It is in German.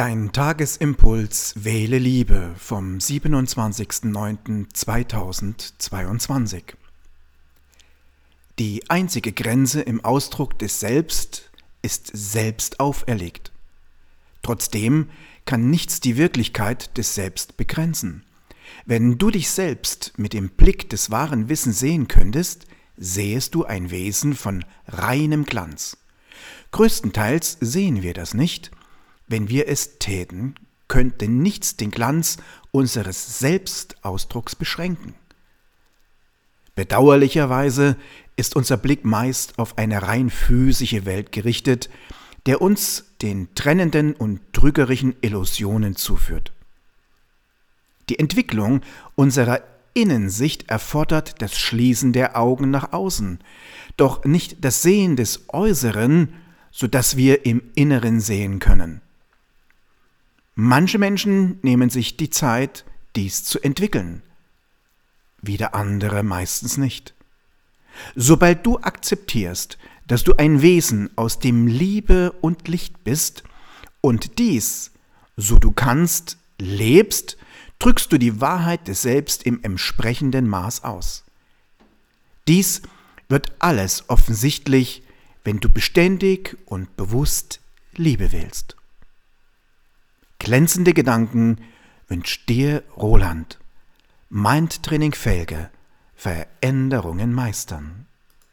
Dein Tagesimpuls Wähle Liebe vom 27.09.2022 Die einzige Grenze im Ausdruck des Selbst ist selbst auferlegt. Trotzdem kann nichts die Wirklichkeit des Selbst begrenzen. Wenn du dich selbst mit dem Blick des wahren Wissens sehen könntest, sähest du ein Wesen von reinem Glanz. Größtenteils sehen wir das nicht, wenn wir es täten, könnte nichts den Glanz unseres Selbstausdrucks beschränken. Bedauerlicherweise ist unser Blick meist auf eine rein physische Welt gerichtet, der uns den trennenden und trügerischen Illusionen zuführt. Die Entwicklung unserer Innensicht erfordert das Schließen der Augen nach außen, doch nicht das Sehen des Äußeren, so dass wir im Inneren sehen können. Manche Menschen nehmen sich die Zeit, dies zu entwickeln, wieder andere meistens nicht. Sobald du akzeptierst, dass du ein Wesen aus dem Liebe und Licht bist und dies, so du kannst, lebst, drückst du die Wahrheit des Selbst im entsprechenden Maß aus. Dies wird alles offensichtlich, wenn du beständig und bewusst Liebe willst. Glänzende Gedanken wünscht dir Roland. Mindtraining Felge. Veränderungen meistern.